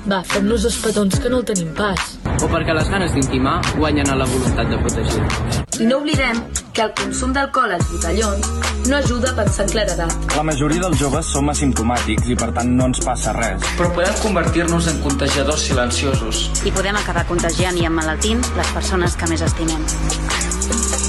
va, fem-nos els petons que no el tenim pas. O perquè les ganes d'intimar guanyen a la voluntat de protegir-nos. I no oblidem que el consum d'alcohol als botellons no ajuda a pensar en claredat. La majoria dels joves som asimptomàtics i per tant no ens passa res. Però podem convertir-nos en contagiadors silenciosos. I podem acabar contagiant i emmalaltint les persones que més estimem.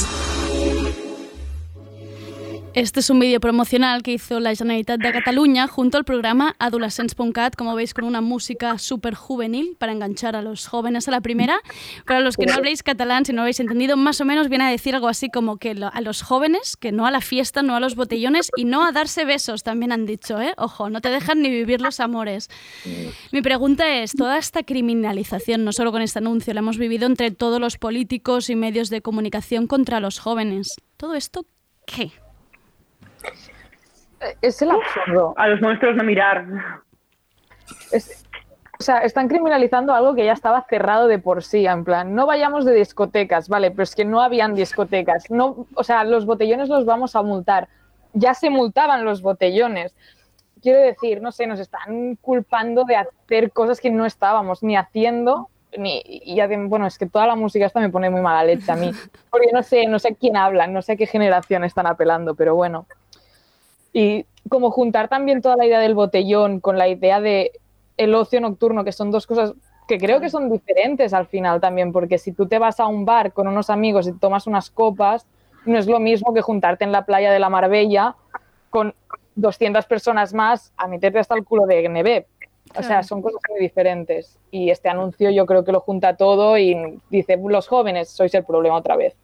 Este es un vídeo promocional que hizo la Generalitat de Cataluña junto al programa Adolescents.cat, como veis, con una música súper juvenil para enganchar a los jóvenes a la primera. Para los que no habléis catalán, si no habéis entendido, más o menos viene a decir algo así como que a los jóvenes, que no a la fiesta, no a los botellones y no a darse besos, también han dicho, ¿eh? Ojo, no te dejan ni vivir los amores. Mi pregunta es, toda esta criminalización, no solo con este anuncio, la hemos vivido entre todos los políticos y medios de comunicación contra los jóvenes. ¿Todo esto qué? Es el absurdo. A los monstruos no mirar. Es- o sea, están criminalizando algo que ya estaba cerrado de por sí, en plan, no vayamos de discotecas, vale, pero es que no habían discotecas. No, o sea, los botellones los vamos a multar. Ya se multaban los botellones. Quiero decir, no sé, nos están culpando de hacer cosas que no estábamos ni haciendo, ni, y bueno, es que toda la música esta me pone muy mala leche a mí, porque no sé, no sé a quién hablan, no sé a qué generación están apelando, pero bueno. Y como juntar también toda la idea del botellón con la idea de el ocio nocturno, que son dos cosas que creo que son diferentes al final también, porque si tú te vas a un bar con unos amigos y tomas unas copas, no es lo mismo que juntarte en la playa de la Marbella con 200 personas más a meterte hasta el culo de Neve. O sea, son cosas muy diferentes. Y este anuncio yo creo que lo junta todo y dice, los jóvenes sois el problema otra vez.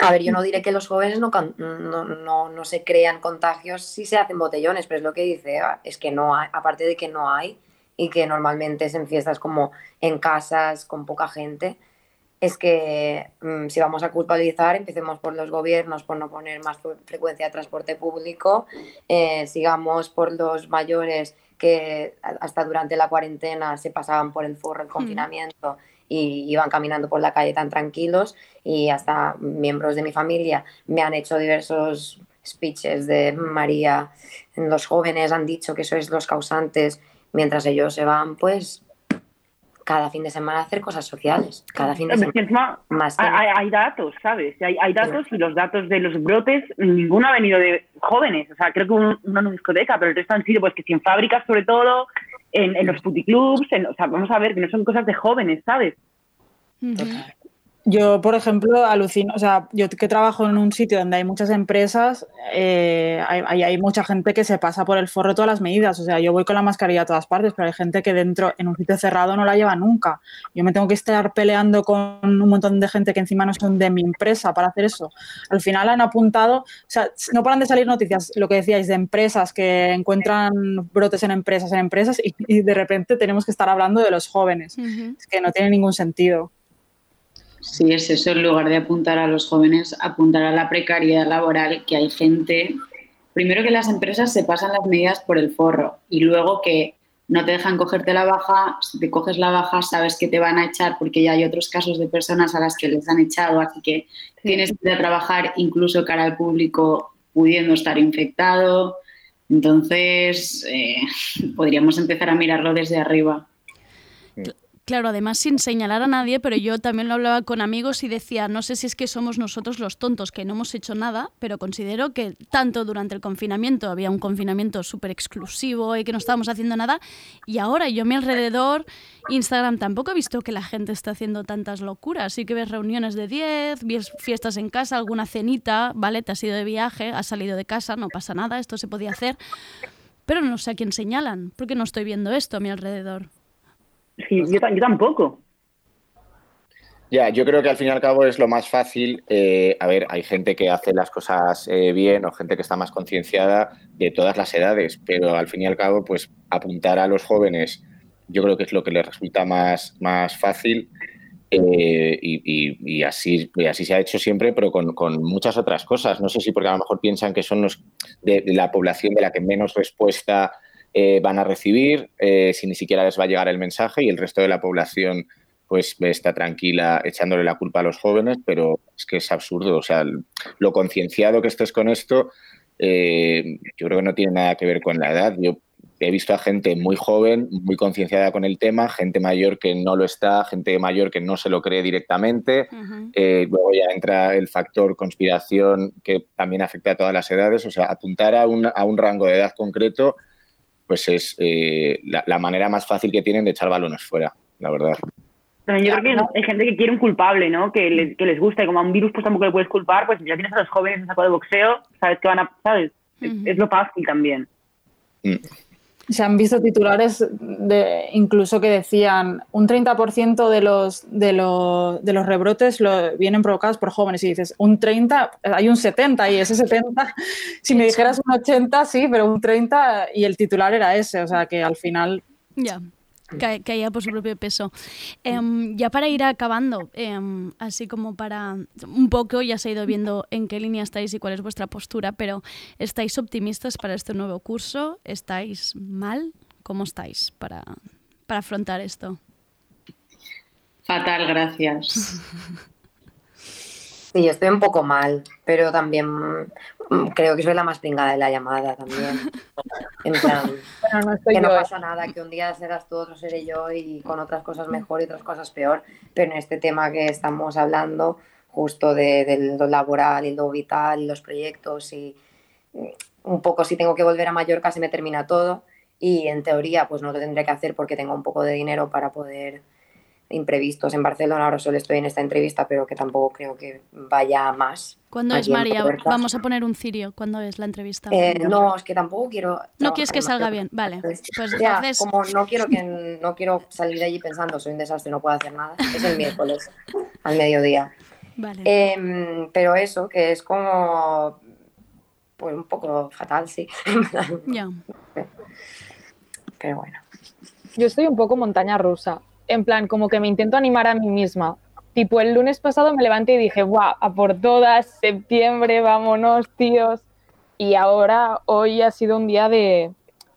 A ver, yo no diré que los jóvenes no, no, no, no se crean contagios si se hacen botellones, pero es lo que dice es que no hay, aparte de que no hay y que normalmente es en fiestas como en casas con poca gente, es que mm, si vamos a culpabilizar, empecemos por los gobiernos por no poner más fre- frecuencia de transporte público, eh, sigamos por los mayores que hasta durante la cuarentena se pasaban por el forro el confinamiento y iban caminando por la calle tan tranquilos y hasta miembros de mi familia me han hecho diversos speeches de María, los jóvenes han dicho que sois los causantes mientras ellos se van pues cada fin de semana a hacer cosas sociales, cada fin de semana. Más hay, hay- datos, ¿sabes? Hay, hay datos y los datos de los brotes, ninguno ha venido de jóvenes. O sea, creo que un- uno en una discoteca, pero el resto han sido, pues, que si en fábricas, sobre todo, en, en los puticlubs, en, o sea, vamos a ver, que no son cosas de jóvenes, ¿sabes? Yo, por ejemplo, alucino, o sea, yo que trabajo en un sitio donde hay muchas empresas, eh, hay, hay- mucha gente que se pasa por el forro todas las medidas. O sea, yo voy con la mascarilla a todas partes, pero hay gente que dentro, en un sitio cerrado, no la lleva nunca. Yo me tengo que estar peleando con un montón de gente que encima no son de mi empresa para hacer eso. Al final han apuntado, o sea, no paran de salir noticias, lo que decíais, de empresas que encuentran brotes en empresas, en empresas, y, y de repente tenemos que estar hablando de los jóvenes. Es que no tiene ningún sentido. Sí, es eso, en lugar de apuntar a los jóvenes, apuntar a la precariedad laboral, que hay gente, primero que las empresas se pasan las medidas por el forro y luego que no te dejan cogerte la baja, si te coges la baja sabes que te van a echar porque ya hay otros casos de personas a las que les han echado, así que tienes que trabajar incluso cara al público pudiendo estar infectado. Entonces, eh, podríamos empezar a mirarlo desde arriba. Claro, además sin señalar a nadie, pero yo también lo hablaba con amigos y decía, no sé si es que somos nosotros los tontos que no hemos hecho nada, pero considero que tanto durante el confinamiento había un confinamiento súper exclusivo y que no estábamos haciendo nada, y ahora yo a mi alrededor, Instagram tampoco he visto que la gente está haciendo tantas locuras, sí que ves reuniones de 10, ves fiestas en casa, alguna cenita, ¿vale? Te has ido de viaje, has salido de casa, no pasa nada, esto se podía hacer, pero no sé a quién señalan, porque no estoy viendo esto a mi alrededor. Sí, yo, ta- yo tampoco. Ya, yo creo que al fin y al cabo es lo más fácil. eh, a ver, hay gente que hace las cosas eh, bien o gente que está más concienciada de todas las edades, pero al fin y al cabo, pues apuntar a los jóvenes, yo creo que es lo que les resulta más, más fácil. eh, y, y- así, así se ha hecho siempre, pero con, con muchas otras cosas. No sé si porque a lo mejor piensan que son los de la población de la que menos respuesta eh, van a recibir, eh, si ni siquiera les va a llegar el mensaje y el resto de la población pues está tranquila echándole la culpa a los jóvenes, pero es que es absurdo. O sea, lo concienciado que estés con esto, eh, yo creo que no tiene nada que ver con la edad. Yo he visto a gente muy joven, muy concienciada con el tema, gente mayor que no lo está, gente mayor que no se lo cree directamente. Eh, luego ya entra el factor conspiración que también afecta a todas las edades. O sea, apuntar a un, a un rango de edad concreto, pues es eh, la, la manera más fácil que tienen de echar balones fuera, la verdad. También yo creo que hay gente que quiere un culpable, ¿no? Que, le- que les gusta y como a un virus pues tampoco le puedes culpar, pues ya tienes a los jóvenes en saco de boxeo, sabes que van a, ¿sabes? Es, es lo fácil también. Se han visto titulares de, incluso que decían un 30% de los, de, los, de los rebrotes lo, vienen provocados por jóvenes. Y dices, un 30, hay un 70 y ese 70, si me dijeras un 80, sí, pero un 30 y el titular era ese, o sea que al final... Ya. Caía por su propio peso. Em, ya para ir acabando, em, así como para un poco, ya se ha ido viendo en qué línea estáis y cuál es vuestra postura, pero ¿estáis optimistas para este nuevo curso? ¿Estáis mal? ¿Cómo estáis para, para afrontar esto? Fatal, gracias. Sí, estoy un poco mal, pero también mm, creo que soy la más pringada de la llamada también. En plan, Bueno, no que no yo, ¿eh? pasa nada, que un día serás tú, otro seré yo y con otras cosas mejor y otras cosas peor, pero en este tema que estamos hablando, justo de, de lo laboral y lo vital y los proyectos y mm, un poco si tengo que volver a Mallorca se me termina todo y en teoría pues no lo tendré que hacer porque tengo un poco de dinero para poder imprevistos en Barcelona, ahora solo estoy en esta entrevista, pero que tampoco creo que vaya más. ¿Cuándo es, María? Vamos a poner un cirio. ¿Cuándo es la entrevista? Eh, no, es que tampoco quiero. No quieres que salga bien, vale. Pues Ya, entonces, como no quiero que no quiero salir de allí pensando soy un desastre, no puedo hacer nada. Es el miércoles al mediodía. vale. Em, pero eso, que es como pues un poco fatal, sí. Ya. Pero bueno. Yo estoy un poco montaña rusa. En plan, como que me intento animar a mí misma. Tipo, el lunes pasado me levanté y dije, guau, a por todas, septiembre, vámonos, tíos. Y ahora, hoy ha sido un día de,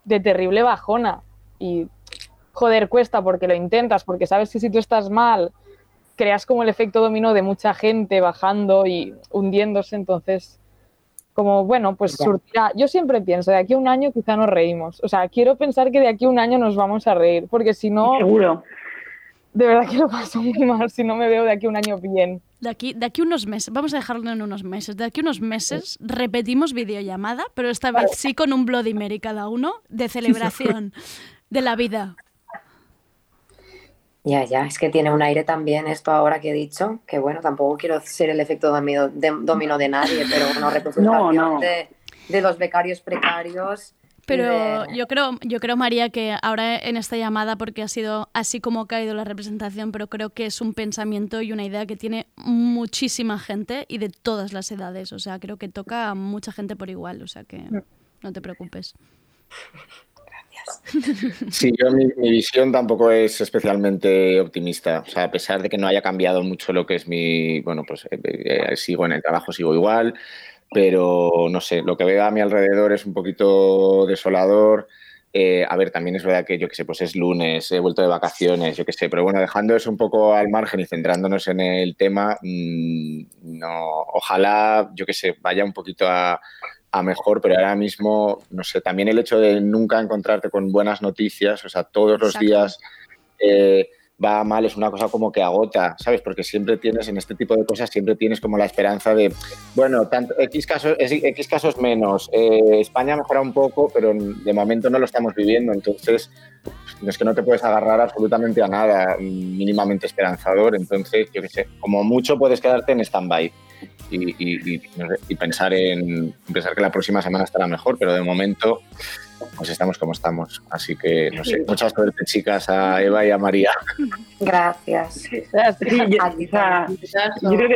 de terrible bajona. Y, joder, cuesta porque lo intentas, porque sabes que si tú estás mal, creas como el efecto dominó de mucha gente bajando y hundiéndose. Entonces, como, bueno, pues surtirá. Yo siempre pienso, de aquí a un año quizá nos reímos. O sea, quiero pensar que de aquí a un año nos vamos a reír, porque si no, Seguro. De verdad que lo paso muy mal si no me veo de aquí a un año bien. De aquí, de aquí unos meses, vamos a dejarlo en unos meses. De aquí unos meses repetimos videollamada, pero esta vez sí con un Bloody Mary cada uno de celebración de la vida. Ya, ya, es que tiene un aire también esto ahora que he dicho, que bueno, tampoco quiero ser el efecto dominó de, dominó de nadie, pero una representación No, no. De, de los becarios precarios. Pero de- yo creo, yo creo, María, que ahora en esta llamada, porque ha sido así como ha caído la representación, pero creo que es un pensamiento y una idea que tiene muchísima gente y de todas las edades. O sea, creo que toca a mucha gente por igual. O sea que no te preocupes. Sí, yo mi, mi visión tampoco es especialmente optimista. O sea, a pesar de que no haya cambiado mucho lo que es mi, bueno, pues eh, eh, sigo en el trabajo, sigo igual, pero no sé, lo que veo a mi alrededor es un poquito desolador. Eh, a ver, también es verdad que yo que sé, pues es lunes, he vuelto de vacaciones, yo qué sé, pero bueno, dejando eso un poco al margen y centrándonos en el tema, mmm, no, ojalá, yo que sé, vaya un poquito a, a mejor, pero ahora mismo, no sé, también el hecho de nunca encontrarte con buenas noticias, o sea, todos los Exacto. días eh, va mal, es una cosa como que agota, ¿sabes? Porque siempre tienes, en este tipo de cosas, siempre tienes como la esperanza de, bueno, tanto, X, casos, X casos menos, eh, España mejora un poco, pero de momento no lo estamos viviendo, entonces es que no te puedes agarrar absolutamente a nada mínimamente esperanzador, entonces, yo qué sé, como mucho puedes quedarte en stand-by y, y- y- pensar en pensar que la próxima semana estará mejor, pero de momento pues estamos como estamos. Así que no sé, mucha suerte chicas a Eva y a María. Gracias. Sí, yo, creo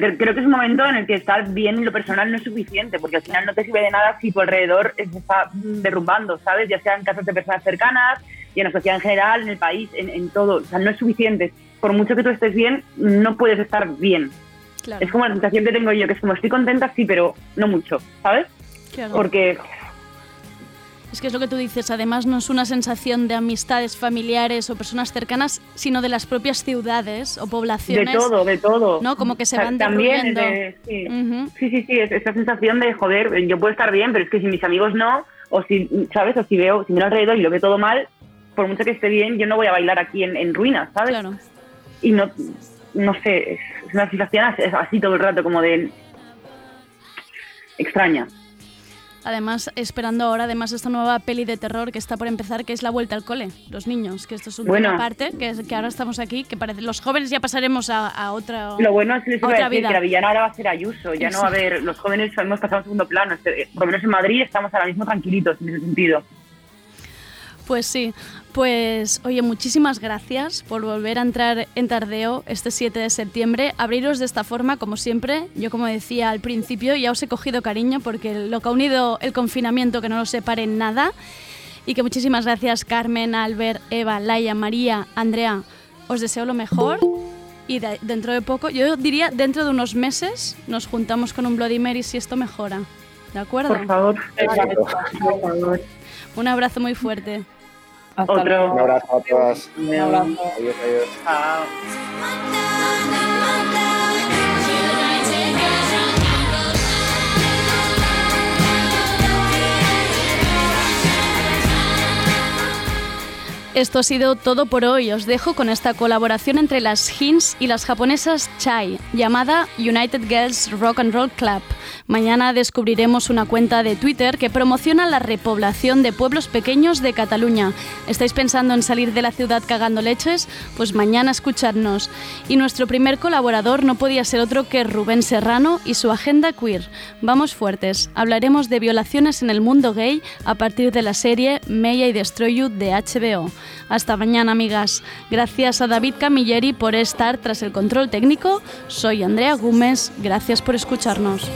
que, creo que es un momento en el que estar bien en lo personal no es suficiente, porque al final no te sirve de nada si tu alrededor se está derrumbando, ¿sabes? Ya sea en casos de personas cercanas y en la sociedad en general, en el país, en, en todo. O sea, no es suficiente. Por mucho que tú estés bien, no puedes estar bien. Claro. Es como la sensación que tengo yo, que es como estoy contenta, sí, pero no mucho, ¿sabes? Claro. Porque Es que es lo que tú dices, además no es una sensación de amistades familiares o personas cercanas, sino de las propias ciudades o de poblaciones. todo, de todo. ¿no? Como que se O sea, van también de- sí. Ujú. Sí, sí, sí, es esa sensación de, joder, yo puedo estar bien, pero es que si mis amigos no, o si, ¿sabes? O si veo, si miro alrededor y lo veo todo mal, por mucho que esté bien, yo no voy a bailar aquí en, en ruinas, ¿sabes? Claro. Y no, no sé, es, una sensación así, todo el rato, como de extraña. Además, esperando ahora además esta nueva peli de terror que está por empezar, que es La Vuelta al Cole, los niños, que esto es una Bueno. parte, que, es- que ahora estamos aquí, que parece, los jóvenes ya pasaremos a, a otra, Lo bueno es que les iba a decir vida. que la villana ahora va a ser Ayuso, ya no va a haber, los jóvenes hemos pasado a segundo plano, este- por lo menos en Madrid estamos ahora mismo tranquilitos en ese sentido. Pues sí, pues oye, muchísimas gracias por volver a entrar en Tardeo este 7 de septiembre. Abriros de esta forma, como siempre. Yo, como decía al principio, ya os he cogido cariño porque lo que ha unido el confinamiento, que no lo separe en nada. y que muchísimas gracias Carmen, Albert, Eva, Laia, María, Andrea. Os deseo lo mejor y de- dentro de poco, yo diría dentro de unos meses, nos juntamos con un Bloody Mary si esto mejora. ¿De acuerdo? Por favor. Por favor. Un abrazo muy fuerte. Otro. Un abrazo a todas. Un abrazo. Adiós, adiós. Esto ha sido todo por hoy. Os dejo con esta colaboración entre las Hints y las japonesas Chai, llamada United Girls Rock and Roll Club. Mañana descubriremos una cuenta de Twitter que promociona la repoblación de pueblos pequeños de Cataluña. ¿Estáis pensando en salir de la ciudad cagando leches? Pues mañana escuchadnos. Y nuestro primer colaborador no podía ser otro que Rubén Serrano y su agenda queer. Vamos fuertes. Hablaremos de violaciones en el mundo gay a partir de la serie May I Destroy You de HBO. Hasta mañana, amigas. Gracias a David Camilleri por estar tras el control técnico. Soy Andrea Gómez. Gracias por escucharnos.